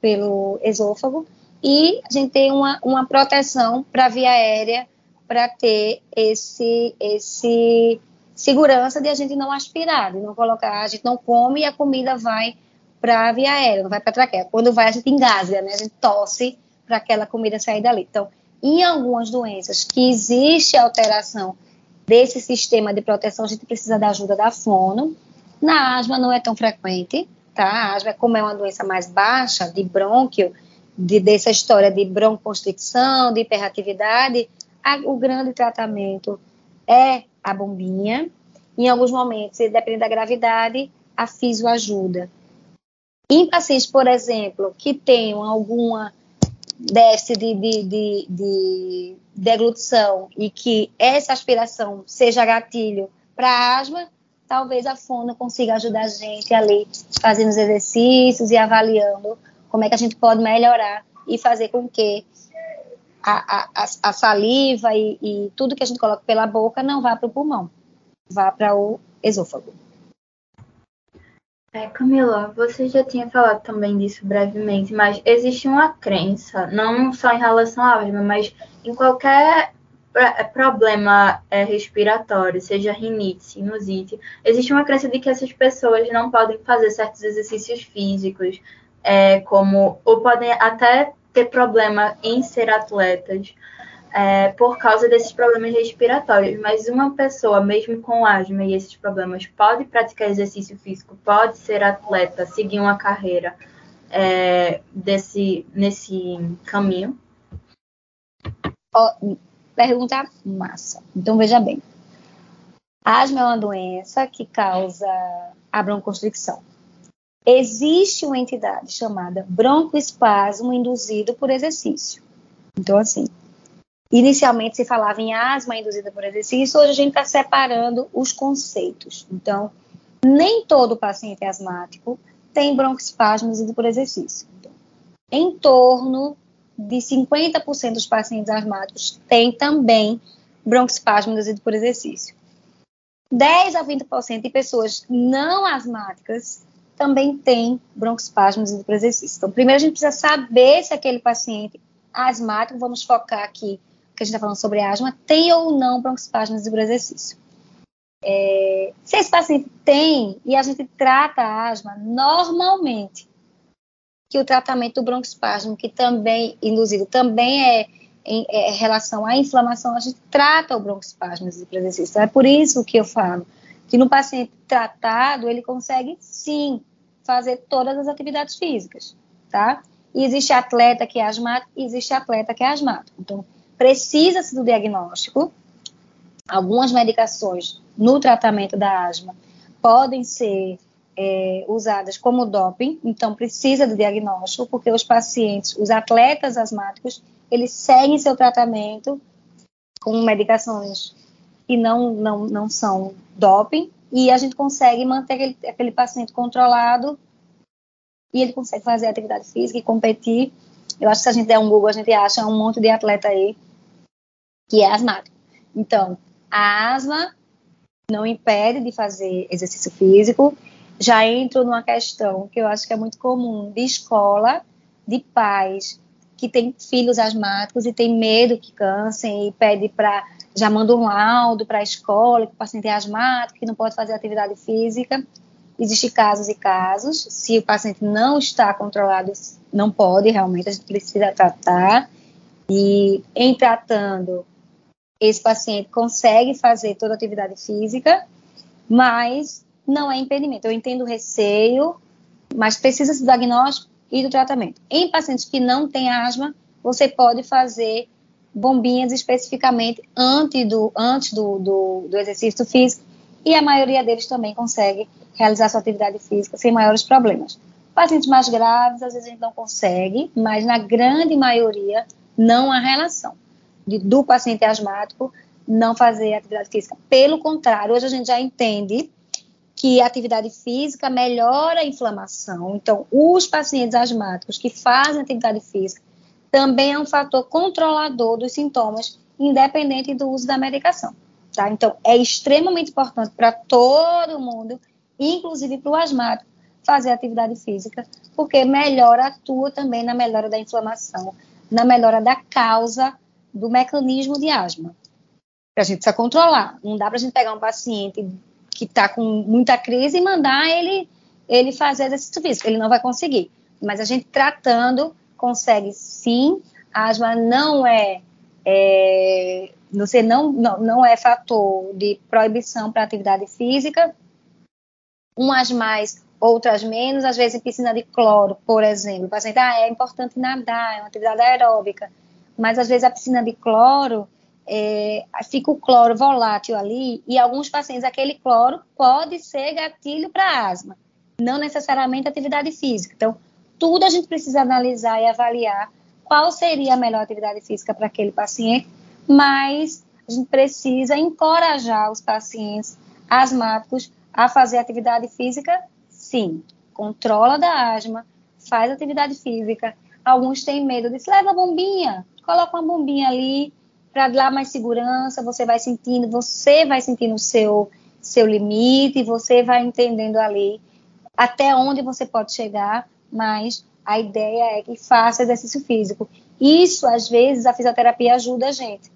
pelo esôfago e a gente tem uma, uma proteção para a via aérea para ter esse, esse segurança de a gente não aspirar, de não colocar, a gente não come e a comida vai para a via aérea, não vai para a traqueia. Quando vai, a gente engasga, né? A gente tosse para aquela comida sair dali. Então, em algumas doenças que existe alteração desse sistema de proteção, a gente precisa da ajuda da fono. Na asma não é tão frequente, tá? A asma, como é uma doença mais baixa, de brônquio, de, dessa história de broncoconstricção, de hiperatividade, a, o grande tratamento é a bombinha. Em alguns momentos, dependendo da gravidade, a fisioajuda. Em pacientes, por exemplo, que tenham alguma déficit de, de, de, de deglutição e que essa aspiração seja gatilho para asma, talvez a fono consiga ajudar a gente ali fazendo os exercícios e avaliando como é que a gente pode melhorar e fazer com que a, a, a saliva e, e, tudo que a gente coloca pela boca não vá para o pulmão, vá para o esôfago. É, Camila, você já tinha falado também disso brevemente, mas existe uma crença, não só em relação à asma, mas em qualquer é, problema é, respiratório, seja rinite, sinusite, existe uma crença de que essas pessoas não podem fazer certos exercícios físicos, é, como ou podem até ter problema em ser atletas, é, por causa desses problemas respiratórios. Mas uma pessoa, mesmo com asma e esses problemas, pode praticar exercício físico, pode ser atleta, seguir uma carreira é, desse, nesse caminho? Oh, pergunta massa. Então, veja bem. A asma é uma doença que causa a broncoconstricção. Existe uma entidade chamada broncoespasmo induzido por exercício. Então, assim, Inicialmente se falava em asma induzida por exercício, hoje a gente está separando os conceitos. Então, nem todo paciente asmático tem broncoespasmo induzido por exercício. Então, em torno de 50% dos pacientes asmáticos têm também broncoespasmo induzido por exercício. 10 a 20% de pessoas não asmáticas também têm broncoespasmo induzido por exercício. Então, primeiro a gente precisa saber se aquele paciente asmático, vamos focar aqui que a gente está falando sobre asma, tem ou não broncoespasmos exercício. É, se esse paciente tem e a gente trata a asma normalmente, que o tratamento do broncoespasmo, que também induzido, também é em é, relação à inflamação, a gente trata o broncoespasmo exercício. Então, é por isso que eu falo que no paciente tratado ele consegue sim fazer todas as atividades físicas, tá? E existe atleta que é asmático, existe atleta que é asmático. Então, precisa-se do diagnóstico. Algumas medicações no tratamento da asma podem ser é, usadas como doping, então precisa do diagnóstico, porque os pacientes, os atletas asmáticos, eles seguem seu tratamento com medicações que não, não, não são doping, e a gente consegue manter aquele, aquele paciente controlado e ele consegue fazer atividade física e competir. Eu acho que se a gente der um Google, a gente acha um monte de atleta aí que é asmático. Então, a asma não impede de fazer exercício físico. Já entro numa questão que eu acho que é muito comum de escola, de pais que têm filhos asmáticos e tem medo que cansem e pede para já manda um laudo para a escola que o paciente é asmático, que não pode fazer atividade física. Existem casos e casos. Se o paciente não está controlado, não pode realmente, a gente precisa tratar. E em tratando, esse paciente consegue fazer toda a atividade física, mas não é impedimento. Eu entendo o receio, mas precisa do diagnóstico e do tratamento. Em pacientes que não têm asma, você pode fazer bombinhas especificamente antes do, antes do, do, do exercício físico e a maioria deles também consegue realizar sua atividade física sem maiores problemas. Pacientes mais graves, às vezes a gente não consegue, mas na grande maioria não há relação de, do paciente asmático não fazer atividade física. Pelo contrário, hoje a gente já entende que a atividade física melhora a inflamação. Então, os pacientes asmáticos que fazem atividade física também é um fator controlador dos sintomas, independente do uso da medicação. Tá? Então, é extremamente importante para todo mundo, inclusive para o asmático, fazer atividade física, porque melhora, atua também na melhora da inflamação, na melhora da causa do mecanismo de asma. A gente precisa controlar. Não dá para a gente pegar um paciente que está com muita crise e mandar ele, ele fazer exercício físico. Ele não vai conseguir. Mas a gente tratando consegue sim. Asma não é, é você não, não, não é fator de proibição para atividade física. Umas mais, outras menos. Às vezes, em piscina de cloro, por exemplo, o paciente, ah, é importante nadar, é uma atividade aeróbica. Mas às vezes a piscina de cloro é, fica o cloro volátil ali e alguns pacientes aquele cloro pode ser gatilho para asma, não necessariamente atividade física. Então, tudo a gente precisa analisar e avaliar qual seria a melhor atividade física para aquele paciente, mas a gente precisa encorajar os pacientes asmáticos a fazer atividade física, sim. Controla da asma, faz atividade física. Alguns têm medo de leva a bombinha, coloca uma bombinha ali, para dar mais segurança, você vai sentindo, você vai sentindo o seu, seu limite, você vai entendendo ali até onde você pode chegar, mas a ideia é que faça exercício físico. Isso, às vezes, a fisioterapia ajuda a gente,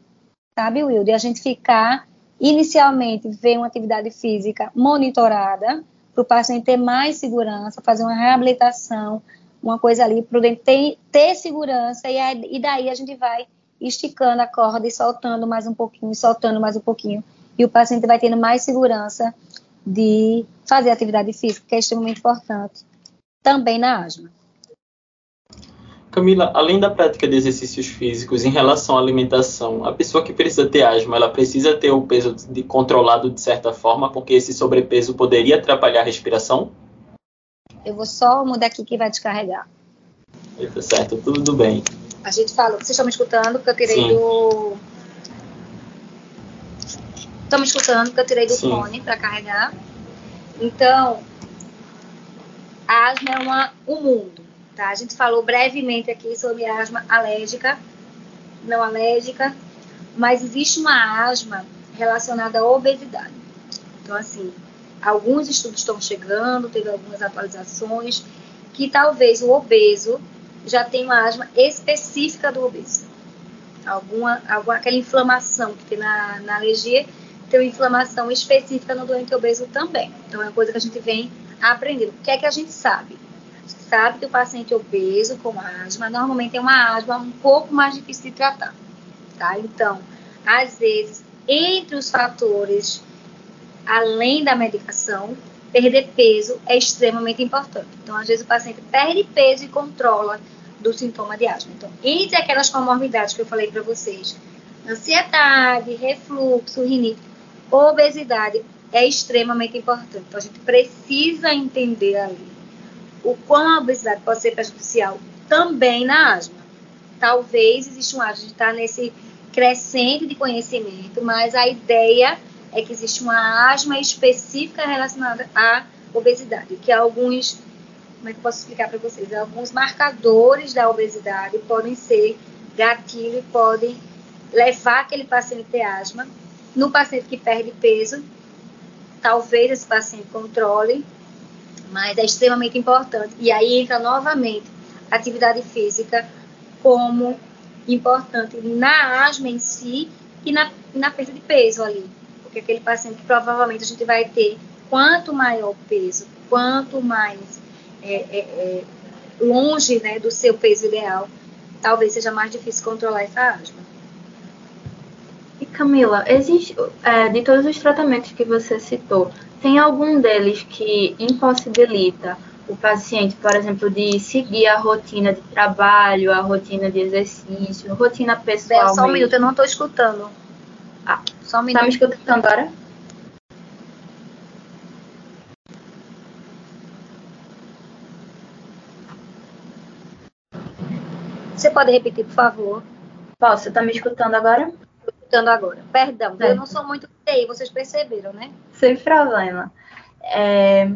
sabe, Wilde? A gente ficar, inicialmente, ver uma atividade física monitorada, para o paciente ter mais segurança, fazer uma reabilitação, uma coisa ali, para ter, ter segurança, e, aí, e daí a gente vai esticando a corda e soltando mais um pouquinho, e soltando mais um pouquinho. E o paciente vai tendo mais segurança de fazer atividade física, que é extremamente importante também na asma. Camila, além da prática de exercícios físicos, em relação à alimentação, a pessoa que precisa ter asma, ela precisa ter o peso de, controlado de certa forma, porque esse sobrepeso poderia atrapalhar a respiração? Eu vou só mudar aqui que vai descarregar. Tá certo, tudo bem. A gente falou, vocês estão me escutando, que eu tirei Sim. do. Estão me escutando, que eu tirei do Sim. fone para carregar. Então, asma é uma, um mundo, tá? A gente falou brevemente aqui sobre asma alérgica, não alérgica, mas existe uma asma relacionada à obesidade. Então, assim, alguns estudos estão chegando, teve algumas atualizações, que talvez o obeso já tem uma asma específica do obeso. Alguma, alguma aquela inflamação que tem na, na alergia, tem uma inflamação específica no doente obeso também. Então é uma coisa que a gente vem aprendendo. O que é que a gente sabe? A gente sabe que o paciente obeso com asma normalmente tem uma asma um pouco mais difícil de tratar. Tá? Então, às vezes, entre os fatores, além da medicação, perder peso é extremamente importante. Então, às vezes, o paciente perde peso e controla do sintoma de asma. Então, entre aquelas comorbidades que eu falei para vocês, ansiedade, refluxo, rinite, obesidade é extremamente importante. Então, a gente precisa entender ali o quão a obesidade pode ser prejudicial também na asma. Talvez exista um asma, a gente está nesse crescente de conhecimento, mas a ideia é que existe uma asma específica relacionada à obesidade, que alguns como é que posso explicar para vocês? Alguns marcadores da obesidade podem ser gatilho e podem levar aquele paciente a ter asma. No paciente que perde peso, talvez esse paciente controle, mas é extremamente importante. E aí entra novamente a atividade física como importante na asma em si e na, na perda de peso ali. Porque aquele paciente que provavelmente a gente vai ter, quanto maior o peso, quanto mais é, é, é, longe né, do seu peso ideal, talvez seja mais difícil controlar essa asma. E Camila, existe, é, de todos os tratamentos que você citou, tem algum deles que impossibilita o paciente, por exemplo, de seguir a rotina de trabalho, a rotina de exercício, rotina pessoal? Bel, só um minuto, eu não estou escutando. Ah, só um minuto. Tá me escutando agora? Você pode repetir, por favor? Posso? Você está me escutando agora? Escutando agora. Perdão, eu não sou muito TI, vocês perceberam, né? Sem problema. É,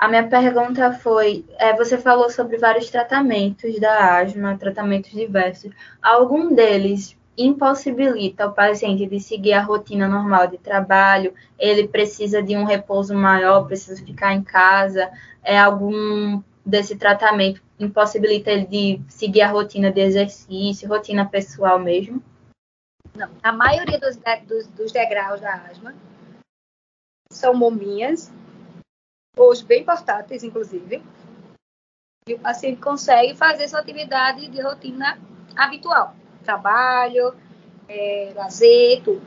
a minha pergunta foi: é, você falou sobre vários tratamentos da asma, tratamentos diversos. Algum deles impossibilita o paciente de seguir a rotina normal de trabalho? Ele precisa de um repouso maior, precisa ficar em casa? É algum desse tratamento impossibilita ele de seguir a rotina de exercício, rotina pessoal mesmo? Não, a maioria dos, dos, dos degraus da asma são mominhas, hoje bem portáteis, inclusive, e o paciente consegue fazer sua atividade de rotina habitual, trabalho, é, lazer, tudo.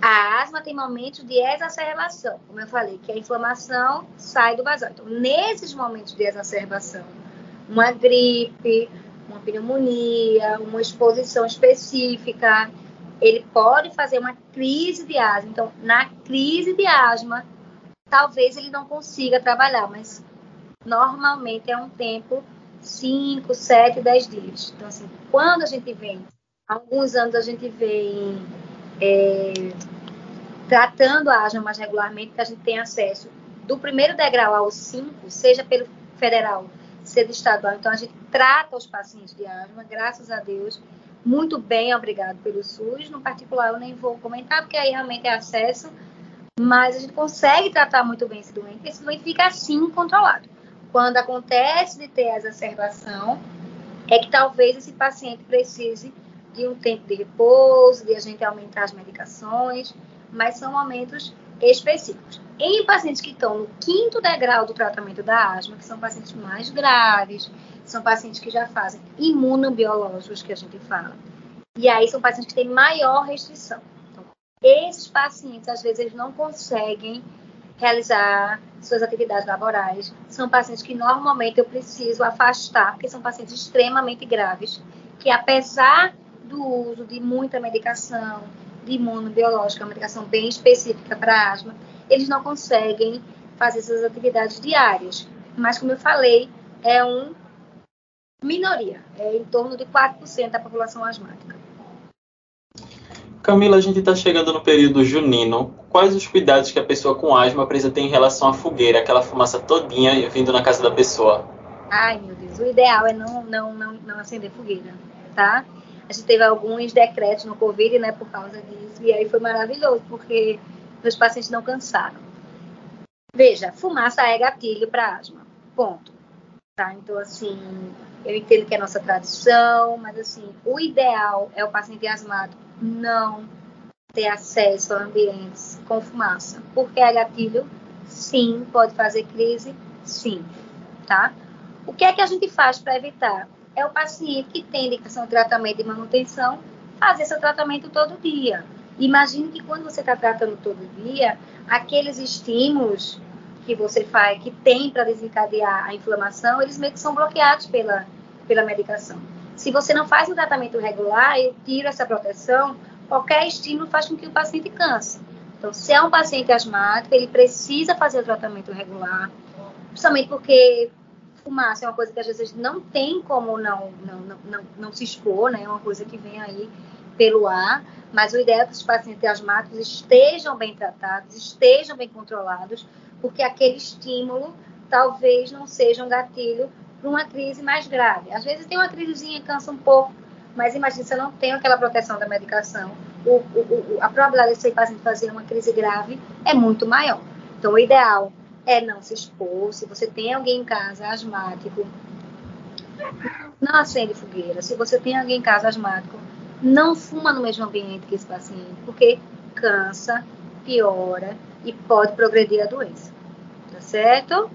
A asma tem momentos de exacerbação, como eu falei, que a inflamação sai do basal. Então, nesses momentos de exacerbação, uma gripe, uma pneumonia, uma exposição específica, ele pode fazer uma crise de asma. Então, na crise de asma, talvez ele não consiga trabalhar, mas normalmente é um tempo 5, 7, 10 dias. Então, assim, quando a gente vem, alguns anos a gente vem é, tratando a asma mais regularmente, que a gente tem acesso do primeiro degrau ao 5, seja pelo federal, seja estadual. Então, a gente trata os pacientes de asma, graças a Deus, muito bem, obrigado pelo SUS. No particular, eu nem vou comentar, porque aí realmente é acesso, mas a gente consegue tratar muito bem esse doente, esse doente fica assim controlado. Quando acontece de ter a exacerbação, é que talvez esse paciente precise de um tempo de repouso, de a gente aumentar as medicações, mas são momentos específicos. Em pacientes que estão no quinto degrau do tratamento da asma, que são pacientes mais graves, são pacientes que já fazem imunobiológicos, que a gente fala. E aí são pacientes que têm maior restrição. Então, esses pacientes, às vezes, eles não conseguem realizar suas atividades laborais. São pacientes que normalmente eu preciso afastar, porque são pacientes extremamente graves, que apesar do uso de muita medicação, de imunobiológica, uma medicação bem específica para asma, eles não conseguem fazer suas atividades diárias. Mas, como eu falei, é uma minoria, é em torno de 4% da população asmática. Camila, a gente está chegando no período junino. Quais os cuidados que a pessoa com asma precisa ter em relação à fogueira, aquela fumaça todinha vindo na casa da pessoa? Ai, meu Deus, o ideal é não, não, não, não acender fogueira, tá? A gente teve alguns decretos no Covid, né, por causa disso, e aí foi maravilhoso, porque meus pacientes não cansaram. Veja, fumaça é gatilho para asma, ponto. Tá? Então, assim, eu entendo que é nossa tradição, mas, assim, o ideal é o paciente asmático não ter acesso a ambientes com fumaça. Porque é gatilho? Sim. Pode fazer crise? Sim. Tá? O que é que a gente faz para evitar? É o paciente que tem indicação de tratamento de manutenção fazer seu tratamento todo dia. Imagine que quando você está tratando todo dia, aqueles estímulos que você faz, que tem para desencadear a inflamação, eles meio que são bloqueados pela, pela medicação. Se você não faz um tratamento regular, eu tiro essa proteção, qualquer estímulo faz com que o paciente canse. Então, se é um paciente asmático, ele precisa fazer o tratamento regular, principalmente porque fumaça é uma coisa que às vezes não tem como não, não, não, não, não se expor, né? É uma coisa que vem aí pelo ar, mas o ideal é que os pacientes asmáticos estejam bem tratados, estejam bem controlados, porque aquele estímulo talvez não seja um gatilho para uma crise mais grave. Às vezes tem uma crisezinha, cansa um pouco, mas imagine se eu não tenho aquela proteção da medicação, o, o, o, a probabilidade desse paciente fazer uma crise grave é muito maior. Então, o ideal é não se expor. Se você tem alguém em casa asmático, não acende fogueira. Se você tem alguém em casa asmático, não fuma no mesmo ambiente que esse paciente, porque cansa, piora e pode progredir a doença. Tá certo?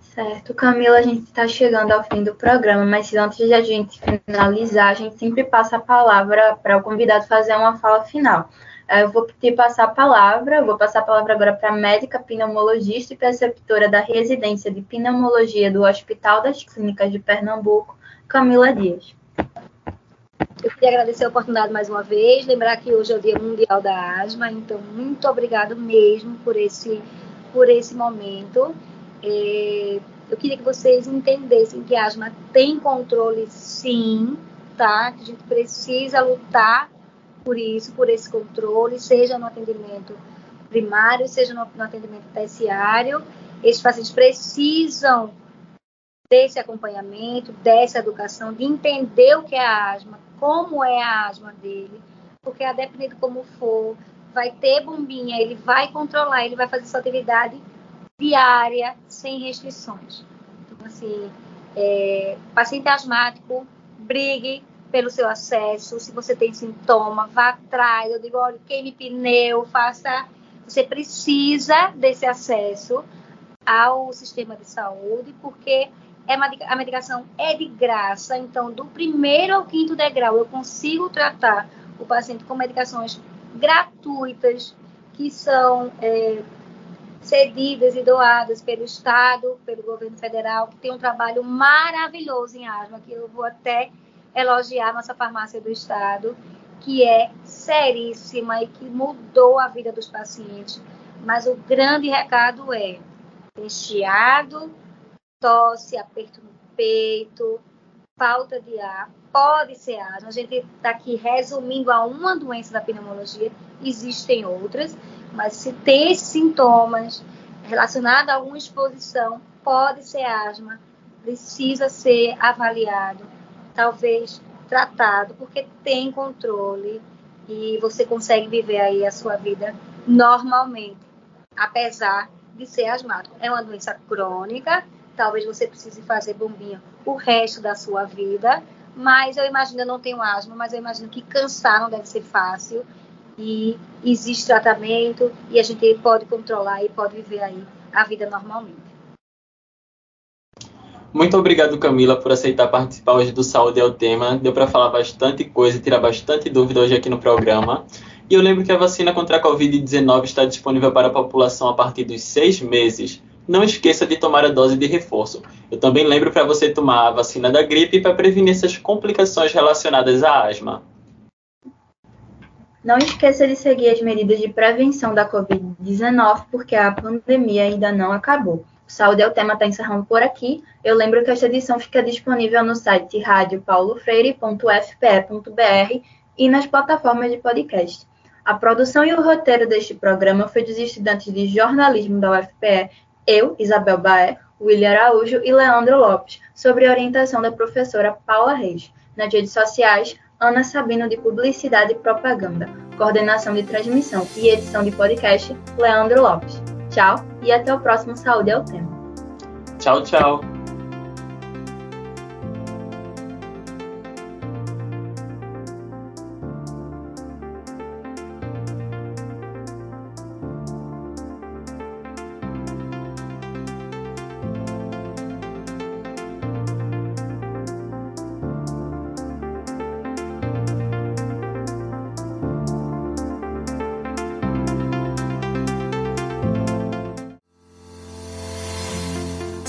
Certo, Camila, a gente está chegando ao fim do programa, mas antes de a gente finalizar, a gente sempre passa a palavra para o convidado fazer uma fala final. Eu vou te passar a palavra, vou passar a palavra agora para a médica pneumologista e preceptora da residência de pneumologia do Hospital das Clínicas de Pernambuco, Camila Dias. Eu queria agradecer a oportunidade mais uma vez, lembrar que hoje é o Dia Mundial da Asma, então muito obrigado mesmo por esse, por esse momento. É, eu queria que vocês entendessem que a asma tem controle sim, tá? Que a gente precisa lutar por isso, por esse controle, seja no atendimento primário, seja no, no atendimento terciário. Esses pacientes precisam desse acompanhamento, dessa educação, de entender o que é a asma, como é a asma dele, porque a depender de como for, vai ter bombinha, ele vai controlar, ele vai fazer sua atividade diária, sem restrições. Então, assim, é, paciente asmático, brigue pelo seu acesso. Se você tem sintoma, vá atrás. Eu digo, olha, queime pneu, faça. Você precisa desse acesso ao sistema de saúde, porque é a medicação é de graça. Então, do primeiro ao quinto degrau, eu consigo tratar o paciente com medicações gratuitas, que são é, cedidas e doadas pelo Estado, pelo governo federal, que tem um trabalho maravilhoso em asma, que eu vou até elogiar nossa farmácia do estado, que é seríssima e que mudou a vida dos pacientes. Mas o grande recado é chiado, tosse, aperto no peito, falta de ar, pode ser asma. A gente está aqui resumindo a uma doença da pneumologia, existem outras, mas se tem sintomas relacionados a alguma exposição, pode ser asma, precisa ser avaliado talvez tratado, porque tem controle e você consegue viver aí a sua vida normalmente, apesar de ser asmático. É uma doença crônica, talvez você precise fazer bombinha o resto da sua vida, mas eu imagino, eu não tenho asma, mas eu imagino que cansar não deve ser fácil e existe tratamento e a gente pode controlar e pode viver aí a vida normalmente. Muito obrigado, Camila, por aceitar participar hoje do Saúde é o Tema. Deu para falar bastante coisa e tirar bastante dúvida hoje aqui no programa. E eu lembro que a vacina contra a Covid-19 está disponível para a população a partir dos seis meses. Não esqueça de tomar a dose de reforço. Eu também lembro para você tomar a vacina da gripe para prevenir essas complicações relacionadas à asma. Não esqueça de seguir as medidas de prevenção da Covid-19, porque a pandemia ainda não acabou. Saúde é o tema, está encerrando por aqui. Eu lembro que esta edição fica disponível no site radiopaulofreire.fpe.br e nas plataformas de podcast. A produção e o roteiro deste programa foi dos estudantes de jornalismo da UFPE, eu, Isabel Baé, William Araújo e Leandro Lopes, sobre orientação da professora Paula Reis. Nas redes sociais, Ana Sabino de Publicidade e Propaganda, coordenação de transmissão e edição de podcast, Leandro Lopes. Tchau e até o próximo Saúde é o Tema. Tchau, tchau.